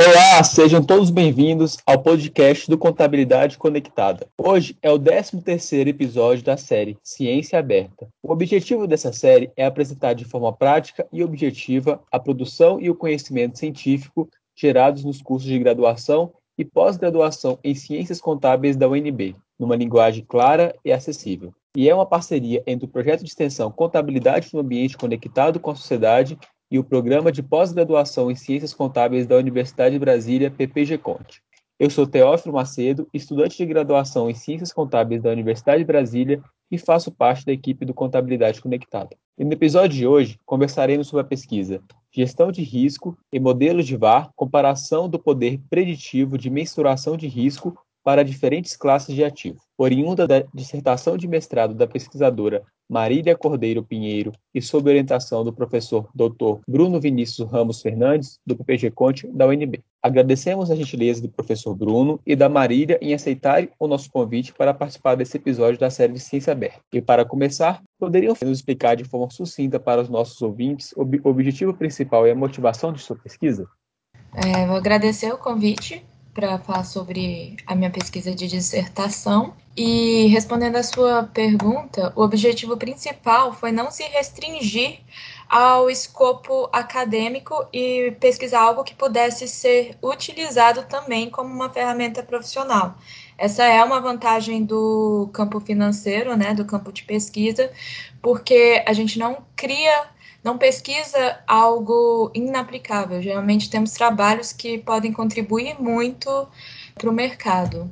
Olá, sejam todos bem-vindos ao podcast do Contabilidade Conectada. Hoje é o 13º episódio da série Ciência Aberta. O objetivo dessa série é apresentar de forma prática e objetiva a produção e o conhecimento científico gerados nos cursos de graduação e pós-graduação em Ciências Contábeis da UNB, numa linguagem clara e acessível. E é uma parceria entre o projeto de extensão Contabilidade no Ambiente Conectado com a Sociedade e o Programa de Pós-Graduação em Ciências Contábeis da Universidade de Brasília, PPG Conte. Eu sou Teófilo Macedo, estudante de graduação em Ciências Contábeis da Universidade de Brasília e faço parte da equipe do Contabilidade Conectada. E no episódio de hoje, conversaremos sobre a pesquisa Gestão de Risco e Modelos de VAR, comparação do poder preditivo de mensuração de risco para diferentes classes de ativo. Oriunda da dissertação de mestrado da pesquisadora Marília Cordeiro Pinheiro e sob orientação do professor Dr. Bruno Vinícius Ramos Fernandes, do PPG Conte, da UNB. Agradecemos a gentileza do professor Bruno e da Marília em aceitarem o nosso convite para participar desse episódio da série Ciência Aberta. E para começar, poderiam nos explicar de forma sucinta para os nossos ouvintes o objetivo principal e a motivação de sua pesquisa? É, vou agradecer o convite para falar sobre a minha pesquisa de dissertação. E respondendo a sua pergunta, o objetivo principal foi não se restringir ao escopo acadêmico e pesquisar algo que pudesse ser utilizado também como uma ferramenta profissional. Essa é uma vantagem do campo financeiro, né, do campo de pesquisa, porque a gente não cria não pesquisa algo inaplicável. Geralmente temos trabalhos que podem contribuir muito para o mercado.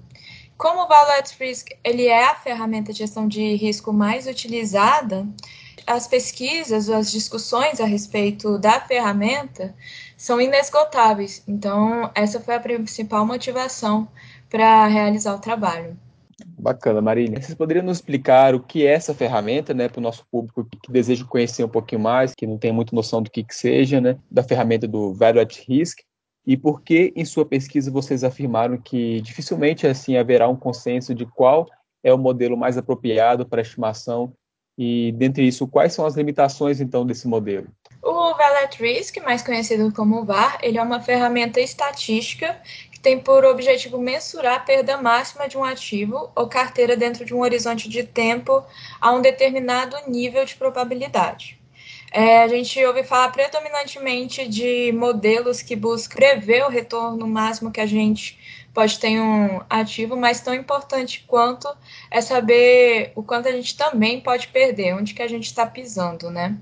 Como o Value Risk ele é a ferramenta de gestão de risco mais utilizada, as pesquisas, as discussões a respeito da ferramenta são inesgotáveis. Então, essa foi a principal motivação para realizar o trabalho. Bacana, Marília. Vocês poderiam nos explicar o que é essa ferramenta, né, para o nosso público que deseja conhecer um pouquinho mais, que não tem muita noção do que, que seja, né, da ferramenta do Value at Risk, e por que em sua pesquisa vocês afirmaram que dificilmente assim haverá um consenso de qual é o modelo mais apropriado para estimação e dentre isso quais são as limitações então desse modelo? O Value at Risk, mais conhecido como VAR, ele é uma ferramenta estatística tem por objetivo mensurar a perda máxima de um ativo ou carteira dentro de um horizonte de tempo a um determinado nível de probabilidade. É, a gente ouve falar predominantemente de modelos que buscam prever o retorno máximo que a gente pode ter um ativo, mas tão importante quanto é saber o quanto a gente também pode perder, onde que a gente está pisando, né?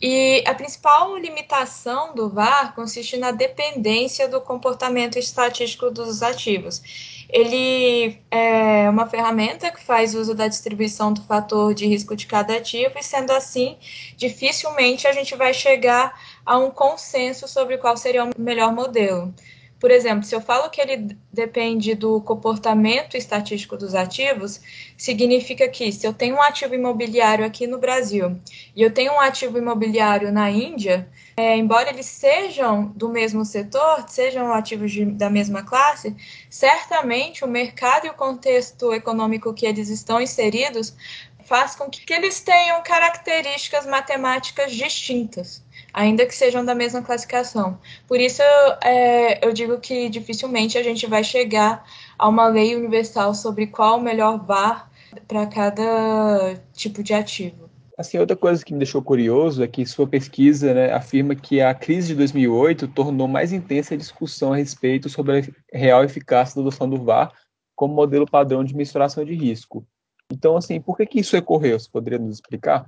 E a principal limitação do VAR consiste na dependência do comportamento estatístico dos ativos. Ele é uma ferramenta que faz uso da distribuição do fator de risco de cada ativo, e sendo assim, dificilmente a gente vai chegar a um consenso sobre qual seria o melhor modelo. Por exemplo, se eu falo que ele depende do comportamento estatístico dos ativos, significa que se eu tenho um ativo imobiliário aqui no Brasil e eu tenho um ativo imobiliário na Índia, é, embora eles sejam do mesmo setor, sejam ativos de, da mesma classe, certamente o mercado e o contexto econômico que eles estão inseridos faz com que eles tenham características matemáticas distintas ainda que sejam da mesma classificação. Por isso, é, eu digo que dificilmente a gente vai chegar a uma lei universal sobre qual o melhor VAR para cada tipo de ativo. Assim, outra coisa que me deixou curioso é que sua pesquisa né, afirma que a crise de 2008 tornou mais intensa a discussão a respeito sobre a real eficácia da adoção do VAR como modelo padrão de mensuração de risco. Então, assim, por que, que isso ocorreu? Você poderia nos explicar?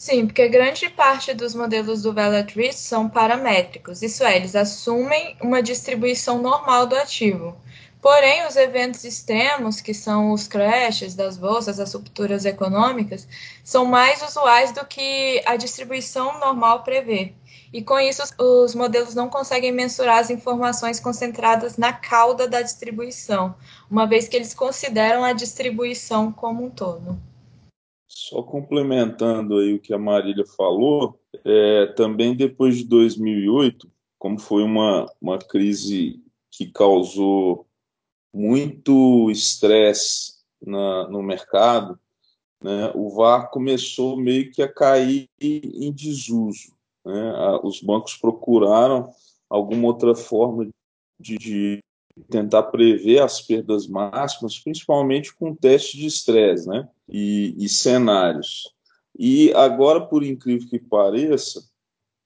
Sim, porque grande parte dos modelos do Risk são paramétricos, isso é, eles assumem uma distribuição normal do ativo. Porém, os eventos extremos, que são os crashes das bolsas, as rupturas econômicas, são mais usuais do que a distribuição normal prevê. E com isso, os modelos não conseguem mensurar as informações concentradas na cauda da distribuição, uma vez que eles consideram a distribuição como um todo. Só complementando aí o que a Marília falou, é, também depois de 2008, como foi uma, uma crise que causou muito estresse no mercado, né, o VAR começou meio que a cair em desuso. Né? Os bancos procuraram alguma outra forma de, de tentar prever as perdas máximas, principalmente com testes de estresse né? E, e cenários. E agora, por incrível que pareça,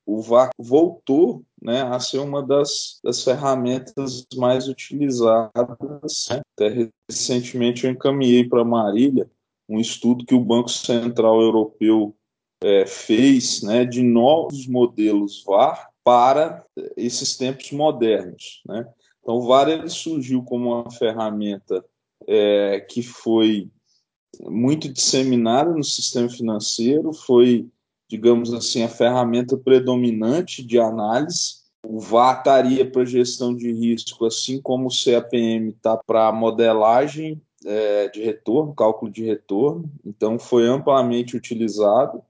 o VAR voltou né, a ser uma das, das ferramentas mais utilizadas. Né? Até recentemente eu encaminhei para Marília um estudo que o Banco Central Europeu é, fez né, de novos modelos VAR para esses tempos modernos. Né? Então, o VAR surgiu como uma ferramenta é, que foi muito disseminada no sistema financeiro, foi, digamos assim, a ferramenta predominante de análise. O VAR estaria para gestão de risco, assim como o CAPM está para modelagem é, de retorno, cálculo de retorno. Então, foi amplamente utilizado.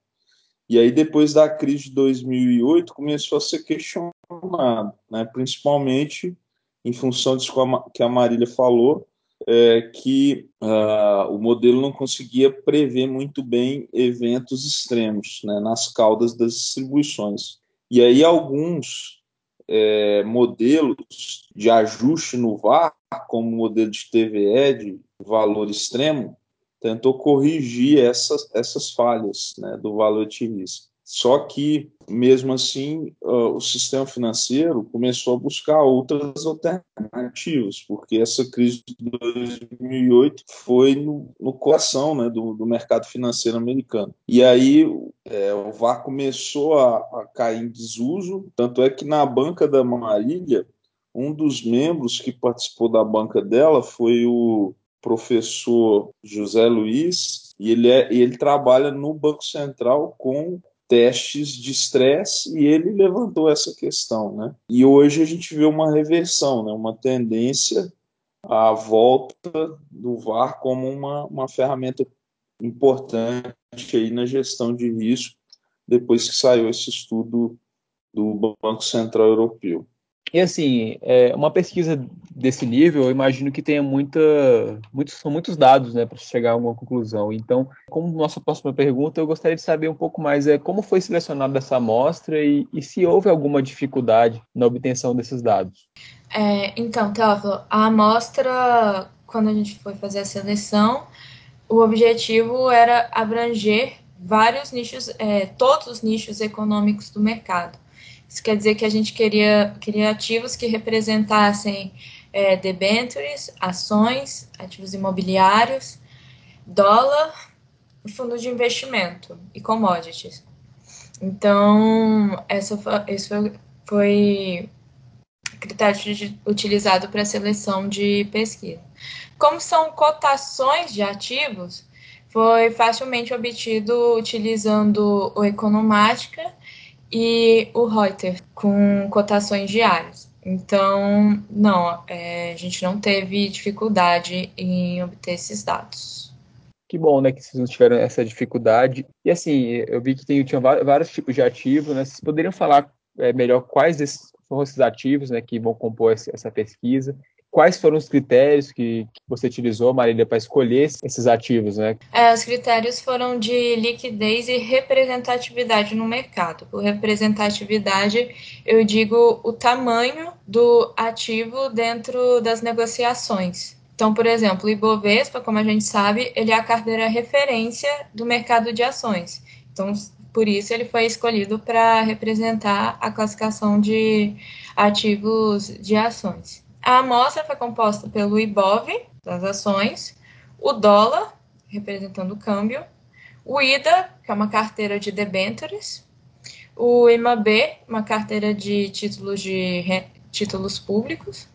E aí, depois da crise de 2008, começou a ser questionado, né? principalmente em função disso que a Marília falou, é, que uh, o modelo não conseguia prever muito bem eventos extremos né, nas caudas das distribuições. E aí alguns é, modelos de ajuste no VAR, como o modelo de TVE de valor extremo, tentou corrigir essas, essas falhas né, do valor de risco. Só que, mesmo assim, uh, o sistema financeiro começou a buscar outras alternativas, porque essa crise de 2008 foi no, no coração né, do, do, mercado financeiro americano. E aí é, o VAR começou a, a cair em desuso, tanto é que na banca da Marília, um dos membros que participou da banca dela foi o professor José Luiz, e ele, é, ele trabalha no Banco Central com testes de estresse e ele levantou essa questão, né? E hoje a gente vê uma reversão, né? Uma tendência à volta do VAR como uma, uma ferramenta importante aí na gestão de risco depois que saiu esse estudo do Banco Central Europeu. E assim, é, uma pesquisa desse nível, eu imagino que tenha muita, muitos, são muitos dados, né, para chegar a uma conclusão. Então, como nossa próxima pergunta, eu gostaria de saber um pouco mais é como foi selecionada essa amostra e, e se houve alguma dificuldade na obtenção desses dados. É, então, Teófilo, a amostra, quando a gente foi fazer a seleção, o objetivo era abranger vários nichos, é, todos os nichos econômicos do mercado. Isso quer dizer que a gente queria, queria ativos que representassem é, debentures, ações, ativos imobiliários, dólar, fundos de investimento e commodities. Então, essa esse foi, foi critério de, utilizado para seleção de pesquisa. Como são cotações de ativos, foi facilmente obtido utilizando o Economática e o Reuters com cotações diárias. Então, não, é, a gente não teve dificuldade em obter esses dados. Que bom, né, que vocês não tiveram essa dificuldade. E assim, eu vi que tem, tinha vários tipos de ativos, né? Vocês poderiam falar é, melhor quais são esses ativos, né, que vão compor essa pesquisa quais foram os critérios que, você utilizou, Marília, para escolher esses ativos, né? É, os critérios foram de liquidez e representatividade no mercado. Por representatividade, eu digo o tamanho do ativo dentro das negociações. Então, por exemplo, o Ibovespa, como a gente sabe, ele é a carteira referência do mercado de ações. Então, por isso ele foi escolhido para representar a classificação de ativos de ações. A amostra foi composta pelo IBOV, das ações, o dólar, representando o câmbio, o IDA, que é uma carteira de debentures, o IMAB, uma carteira de títulos, de títulos públicos,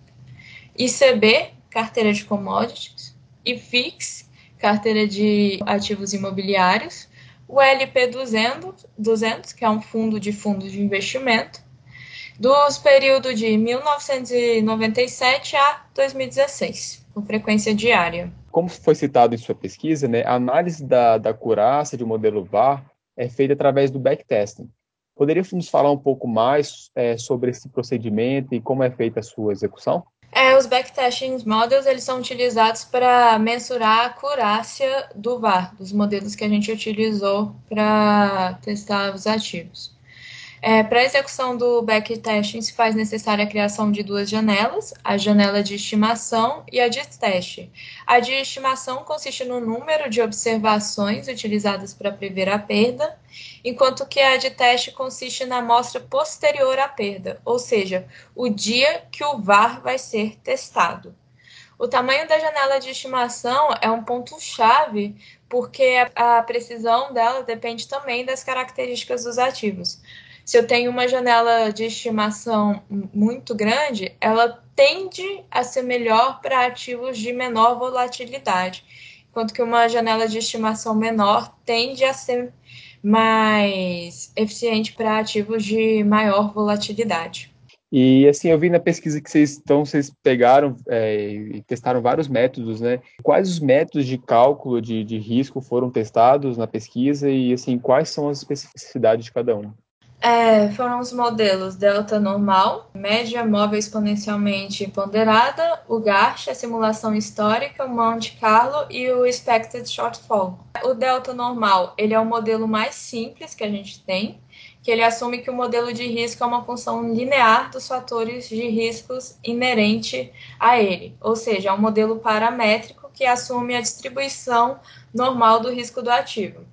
ICB, carteira de commodities, IFIX, carteira de ativos imobiliários, o LP200, 200, que é um fundo de fundos de investimento, dos períodos de 1997 a 2016, com frequência diária. Como foi citado em sua pesquisa, né, a análise da, da curaça de modelo VAR é feita através do backtesting. Poderia nos falar um pouco mais é, sobre esse procedimento e como é feita a sua execução? É, os backtesting models eles são utilizados para mensurar a acurácia do VAR, dos modelos que a gente utilizou para testar os ativos. É, Para a execução do backtesting, se faz necessária a criação de duas janelas, a janela de estimação e a de teste. A de estimação consiste no número de observações utilizadas para prever a perda, enquanto que a de teste consiste na amostra posterior à perda, ou seja, o dia que o VAR vai ser testado. O tamanho da janela de estimação é um ponto-chave porque a precisão dela depende também das características dos ativos se eu tenho uma janela de estimação muito grande, ela tende a ser melhor para ativos de menor volatilidade, enquanto que uma janela de estimação menor tende a ser mais eficiente para ativos de maior volatilidade. E assim, eu vi na pesquisa que vocês então vocês pegaram é, e testaram vários métodos, né? Quais os métodos de cálculo de, de risco foram testados na pesquisa e assim, quais são as especificidades de cada um? É, foram os modelos delta normal, média móvel exponencialmente ponderada, o GARCH, a simulação histórica, o Monte Carlo e o expected shortfall. O delta normal, ele é o modelo mais simples que a gente tem, que ele assume que o modelo de risco é uma função linear dos fatores de riscos inerente a ele, ou seja, é um modelo paramétrico que assume a distribuição normal do risco do ativo.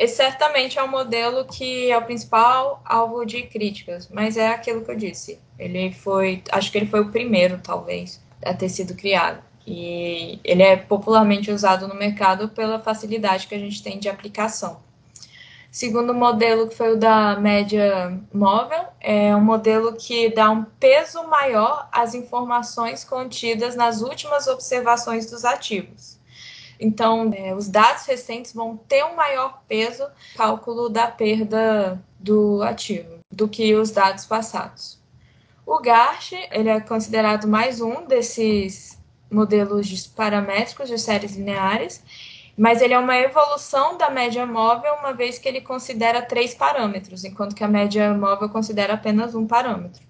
Esse certamente é um modelo que é o principal alvo de críticas, mas é aquilo que eu disse. Ele foi, acho que ele foi o primeiro, talvez, a ter sido criado. E ele é popularmente usado no mercado pela facilidade que a gente tem de aplicação. Segundo modelo, que foi o da média móvel, é um modelo que dá um peso maior às informações contidas nas últimas observações dos ativos. Então, é, os dados recentes vão ter um maior peso no cálculo da perda do ativo do que os dados passados. O GARCH ele é considerado mais um desses modelos de paramétricos de séries lineares, mas ele é uma evolução da média móvel, uma vez que ele considera três parâmetros, enquanto que a média móvel considera apenas um parâmetro.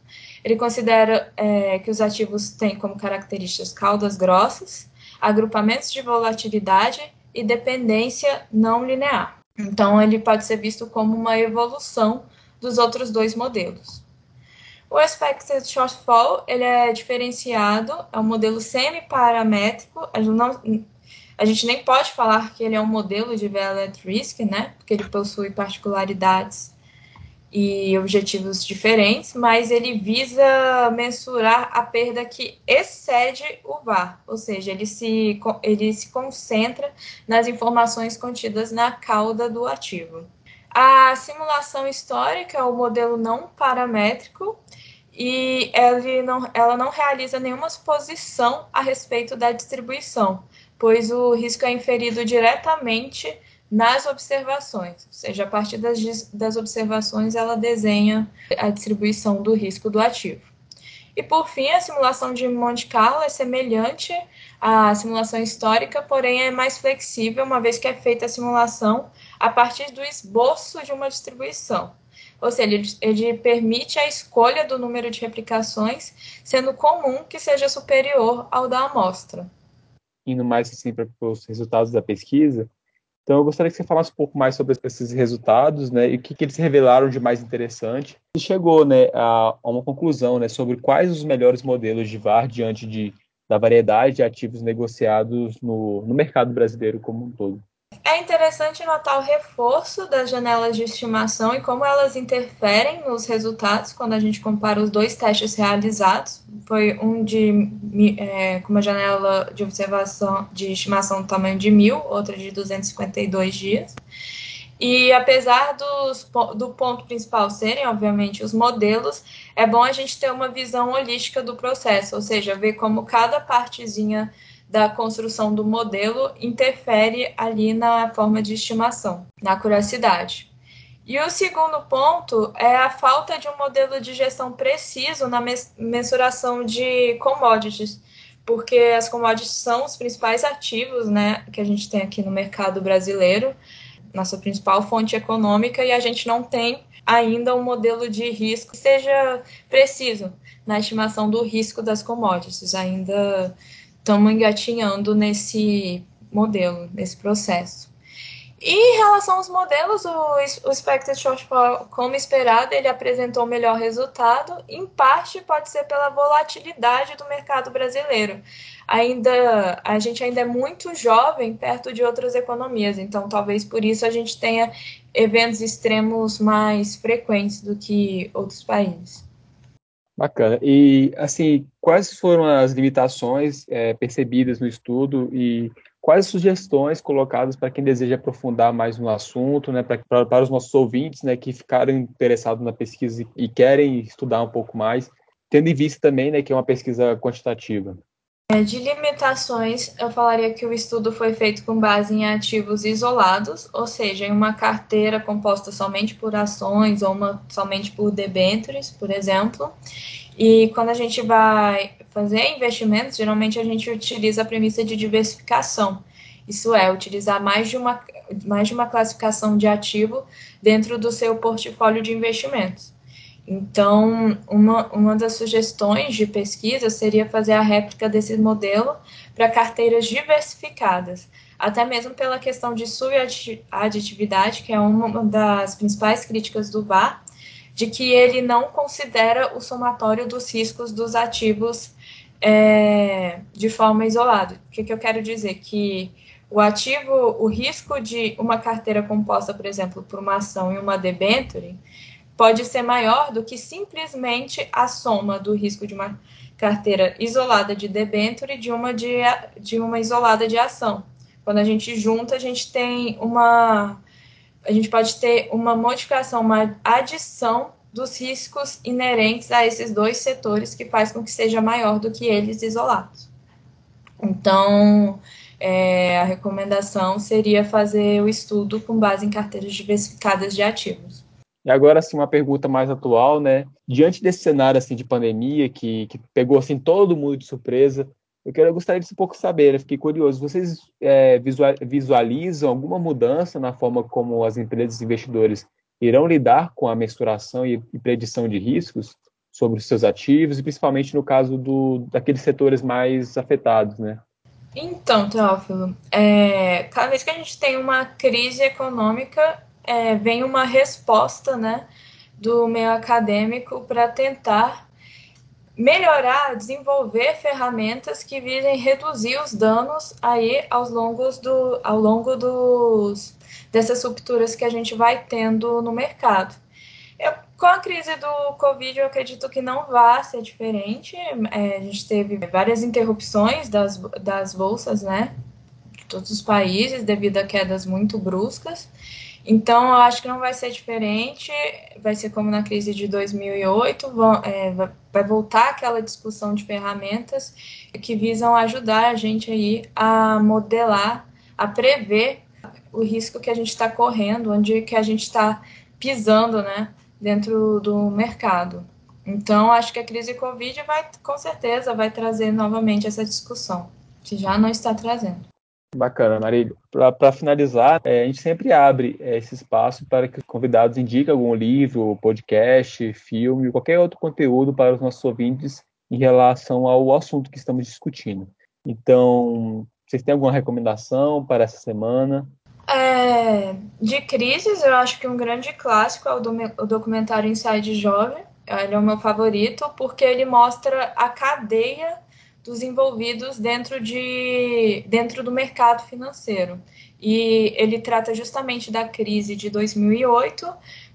Ele considera é, que os ativos têm como características caudas grossas, agrupamentos de volatilidade e dependência não linear. Então, ele pode ser visto como uma evolução dos outros dois modelos. O expected shortfall ele é diferenciado, é um modelo semi-paramétrico. A, a gente nem pode falar que ele é um modelo de value at risk, né? Porque ele possui particularidades e objetivos diferentes, mas ele visa mensurar a perda que excede o VAR, ou seja, ele se, ele se concentra nas informações contidas na cauda do ativo. A simulação histórica é o modelo não paramétrico e ele não, ela não realiza nenhuma suposição a respeito da distribuição, pois o risco é inferido diretamente nas observações, ou seja, a partir das, das observações ela desenha a distribuição do risco do ativo. E por fim, a simulação de Monte Carlo é semelhante à simulação histórica, porém é mais flexível, uma vez que é feita a simulação a partir do esboço de uma distribuição. Ou seja, ele, ele permite a escolha do número de replicações, sendo comum que seja superior ao da amostra. Indo mais assim para os resultados da pesquisa, então, eu gostaria que você falasse um pouco mais sobre esses resultados, né, e o que, que eles revelaram de mais interessante. E chegou, né, a, a, uma conclusão, né, sobre quais os melhores modelos de VAR diante de, da variedade de ativos negociados no, no mercado brasileiro como um todo. É interessante notar o reforço das janelas de estimação e como elas interferem nos resultados quando a gente compara os dois testes realizados. Foi um de é, com uma janela de observação de estimação do tamanho de mil, outra de 252 dias. E apesar dos, do ponto principal serem, obviamente, os modelos, é bom a gente ter uma visão holística do processo, ou seja, ver como cada partezinha da construção do modelo interfere ali na forma de estimação, na curiosidade. E o segundo ponto é a falta de um modelo de gestão preciso na mensuração de commodities, porque as commodities são os principais ativos né, que a gente tem aqui no mercado brasileiro, nossa principal fonte econômica, e a gente não tem ainda um modelo de risco que seja preciso na estimação do risco das commodities. Ainda estamos engatinhando nesse modelo, nesse processo. E em relação aos modelos, o, o expected shortfall, como esperado, ele apresentou melhor resultado. Em parte, pode ser pela volatilidade do mercado brasileiro. Ainda a gente ainda é muito jovem perto de outras economias, então talvez por isso a gente tenha eventos extremos mais frequentes do que outros países. Bacana. E, assim, quais foram as limitações é, percebidas no estudo e quais sugestões colocadas para quem deseja aprofundar mais no assunto, né, para, para os nossos ouvintes, né, que ficaram interessados na pesquisa e, e querem estudar um pouco mais, tendo em vista também, né, que é uma pesquisa quantitativa? É, de limitações, eu falaria que o estudo foi feito com base em ativos isolados, ou seja, em uma carteira composta somente por ações ou uma somente por debêntures, por exemplo. E quando a gente vai fazer investimentos, geralmente a gente utiliza a premissa de diversificação. Isso é, utilizar mais de uma, mais de uma classificação de ativo dentro do seu portfólio de investimentos. Então, uma, uma das sugestões de pesquisa seria fazer a réplica desse modelo para carteiras diversificadas, até mesmo pela questão de subaditividade, que é uma das principais críticas do VAR, de que ele não considera o somatório dos riscos dos ativos é, de forma isolada. O que, que eu quero dizer? Que o ativo, o risco de uma carteira composta, por exemplo, por uma ação e uma debenture, pode ser maior do que simplesmente a soma do risco de uma carteira isolada de debênture de uma, de, de uma isolada de ação. Quando a gente junta, a gente tem uma. A gente pode ter uma modificação, uma adição dos riscos inerentes a esses dois setores que faz com que seja maior do que eles isolados. Então, é, a recomendação seria fazer o estudo com base em carteiras diversificadas de ativos. E agora, assim, uma pergunta mais atual, né? Diante desse cenário, assim, de pandemia que, que pegou, assim, todo mundo de surpresa, eu, quero, eu gostaria de um pouco saber, né? fiquei curioso, vocês é, visualizam alguma mudança na forma como as empresas e investidores irão lidar com a mensuração e, e predição de riscos sobre os seus ativos, e principalmente no caso do, daqueles setores mais afetados, né? Então, Teófilo, é, cada vez que a gente tem uma crise econômica, é, vem uma resposta né, do meio acadêmico para tentar melhorar, desenvolver ferramentas que visem reduzir os danos aí aos longos do, ao longo dos, dessas rupturas que a gente vai tendo no mercado. Eu, com a crise do Covid, eu acredito que não vai ser diferente. É, a gente teve várias interrupções das, das bolsas, né? De todos os países, devido a quedas muito bruscas. Então, eu acho que não vai ser diferente, vai ser como na crise de 2008, vão, é, vai voltar aquela discussão de ferramentas que visam ajudar a gente aí a modelar, a prever o risco que a gente está correndo, onde que a gente está pisando, né, dentro do mercado. Então, acho que a crise Covid vai, com certeza, vai trazer novamente essa discussão, que já não está trazendo. Bacana, Marílio. Para finalizar, é, a gente sempre abre é, esse espaço para que os convidados indiquem algum livro, podcast, filme, qualquer outro conteúdo para os nossos ouvintes em relação ao assunto que estamos discutindo. Então, vocês têm alguma recomendação para essa semana? É, de crises, eu acho que um grande clássico é o, do, o documentário Inside Jovem. Ele é o meu favorito porque ele mostra a cadeia dos envolvidos dentro, de, dentro do mercado financeiro. E ele trata justamente da crise de 2008,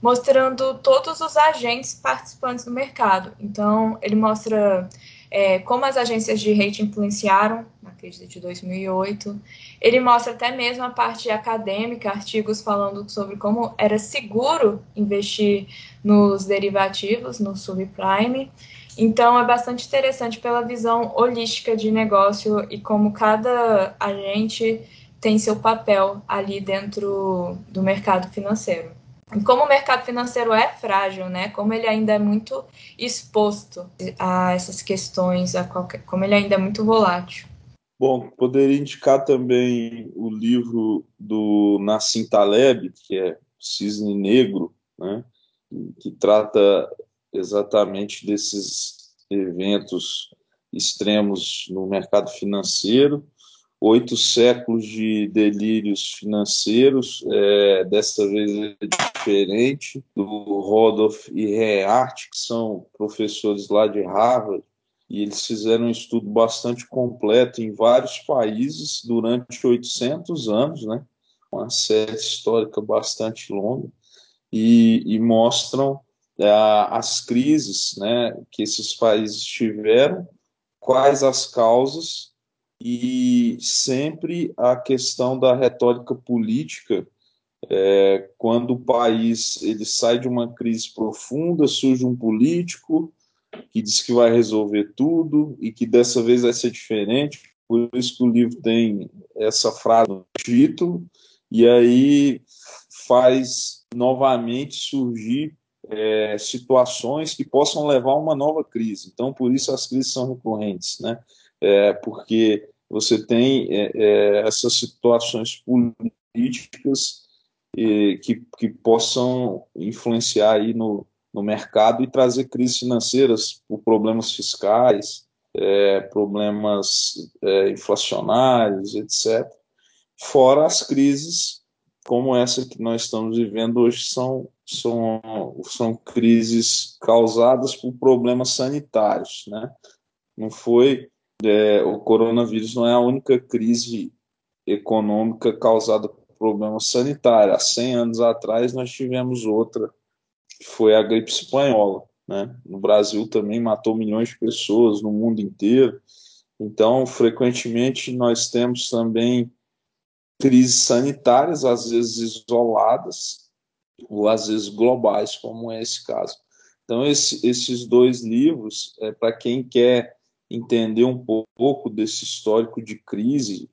mostrando todos os agentes participantes do mercado. Então, ele mostra é, como as agências de rating influenciaram na crise de 2008. Ele mostra até mesmo a parte acadêmica, artigos falando sobre como era seguro investir nos derivativos, no subprime. Então, é bastante interessante pela visão holística de negócio e como cada agente tem seu papel ali dentro do mercado financeiro. E como o mercado financeiro é frágil, né? Como ele ainda é muito exposto a essas questões, a qualquer, como ele ainda é muito volátil. Bom, poderia indicar também o livro do Nassim Taleb, que é Cisne Negro, né? que trata exatamente desses eventos extremos no mercado financeiro, oito séculos de delírios financeiros, é, dessa vez é diferente, do Rodolph e Reart, que são professores lá de Harvard, e eles fizeram um estudo bastante completo em vários países durante 800 anos, né? uma série histórica bastante longa, e, e mostram as crises né, que esses países tiveram, quais as causas e sempre a questão da retórica política é, quando o país ele sai de uma crise profunda surge um político que diz que vai resolver tudo e que dessa vez vai ser diferente. Por isso que o livro tem essa frase no título e aí faz novamente surgir é, situações que possam levar a uma nova crise. Então, por isso as crises são recorrentes, né? É, porque você tem é, é essas situações políticas que, que possam influenciar aí no, no mercado e trazer crises financeiras por problemas fiscais, é, problemas é, inflacionários, etc. Fora as crises como essa que nós estamos vivendo hoje são, são, são crises causadas por problemas sanitários, né? Não foi é, o coronavírus não é a única crise econômica causada por problemas sanitários. Há 100 anos atrás nós tivemos outra, que foi a gripe espanhola, né? No Brasil também matou milhões de pessoas no mundo inteiro. Então, frequentemente nós temos também crises sanitárias, às vezes isoladas, ou às vezes globais, como é esse caso. Então, esse, esses dois livros, é, para quem quer entender um pouco desse histórico de crise,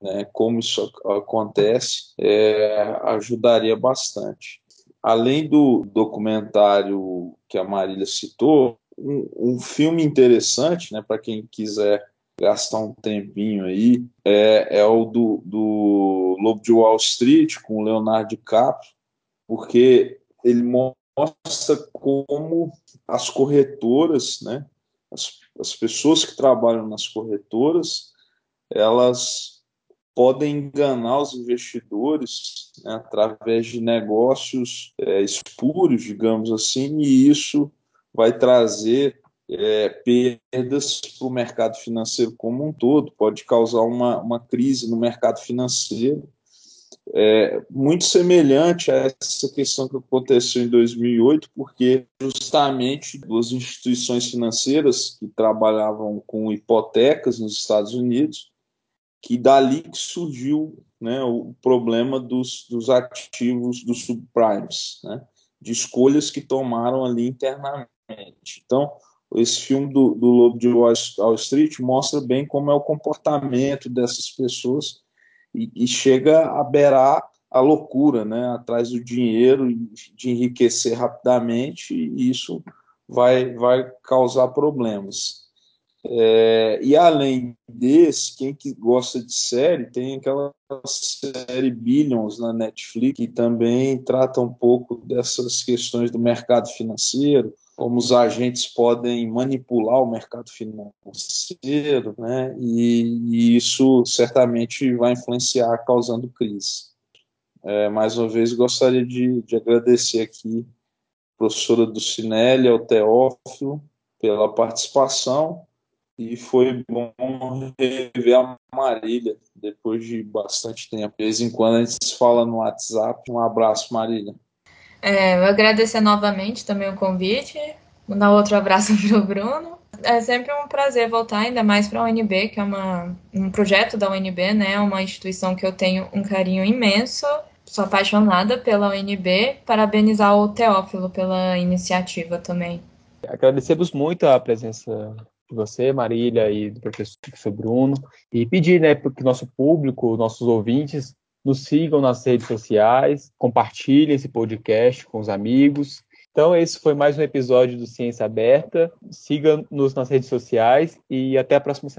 né, como isso acontece, é, ajudaria bastante. Além do documentário que a Marília citou, um, um filme interessante, né, para quem quiser gastar um tempinho aí, é, é o do, do Lobo de Wall Street, com o Leonardo DiCaprio, porque ele mostra como as corretoras, né, as, as pessoas que trabalham nas corretoras, elas podem enganar os investidores né, através de negócios é, espúrios, digamos assim, e isso vai trazer é, perdas para o mercado financeiro como um todo, pode causar uma, uma crise no mercado financeiro, é, muito semelhante a essa questão que aconteceu em 2008, porque justamente duas instituições financeiras que trabalhavam com hipotecas nos Estados Unidos, que dali que surgiu né, o problema dos, dos ativos dos subprimes, né, de escolhas que tomaram ali internamente. Então, esse filme do, do Lobo de Wall Street mostra bem como é o comportamento dessas pessoas e, e chega a beirar a loucura, né, atrás do dinheiro, de enriquecer rapidamente, e isso vai, vai causar problemas. É, e além desse, quem que gosta de série, tem aquela série Billions na Netflix, que também trata um pouco dessas questões do mercado financeiro, como os agentes podem manipular o mercado financeiro, né? E, e isso certamente vai influenciar, causando crise. É, mais uma vez, gostaria de, de agradecer aqui a professora Ducinelli, ao Teófilo, pela participação e foi bom rever a Marília depois de bastante tempo. De vez em quando a gente se fala no WhatsApp. Um abraço, Marília. É, eu agradecer novamente também o convite, mandar outro abraço para o Bruno. É sempre um prazer voltar, ainda mais para a UNB, que é uma, um projeto da UNB, né? Uma instituição que eu tenho um carinho imenso. Sou apaixonada pela UNB. Parabenizar o Teófilo pela iniciativa também. Agradecemos muito a presença de você, Marília, e do professor, Bruno, e pedir né, que nosso público, nossos ouvintes, nos sigam nas redes sociais, compartilhem esse podcast com os amigos. Então, esse foi mais um episódio do Ciência Aberta. Siga-nos nas redes sociais e até a próxima semana.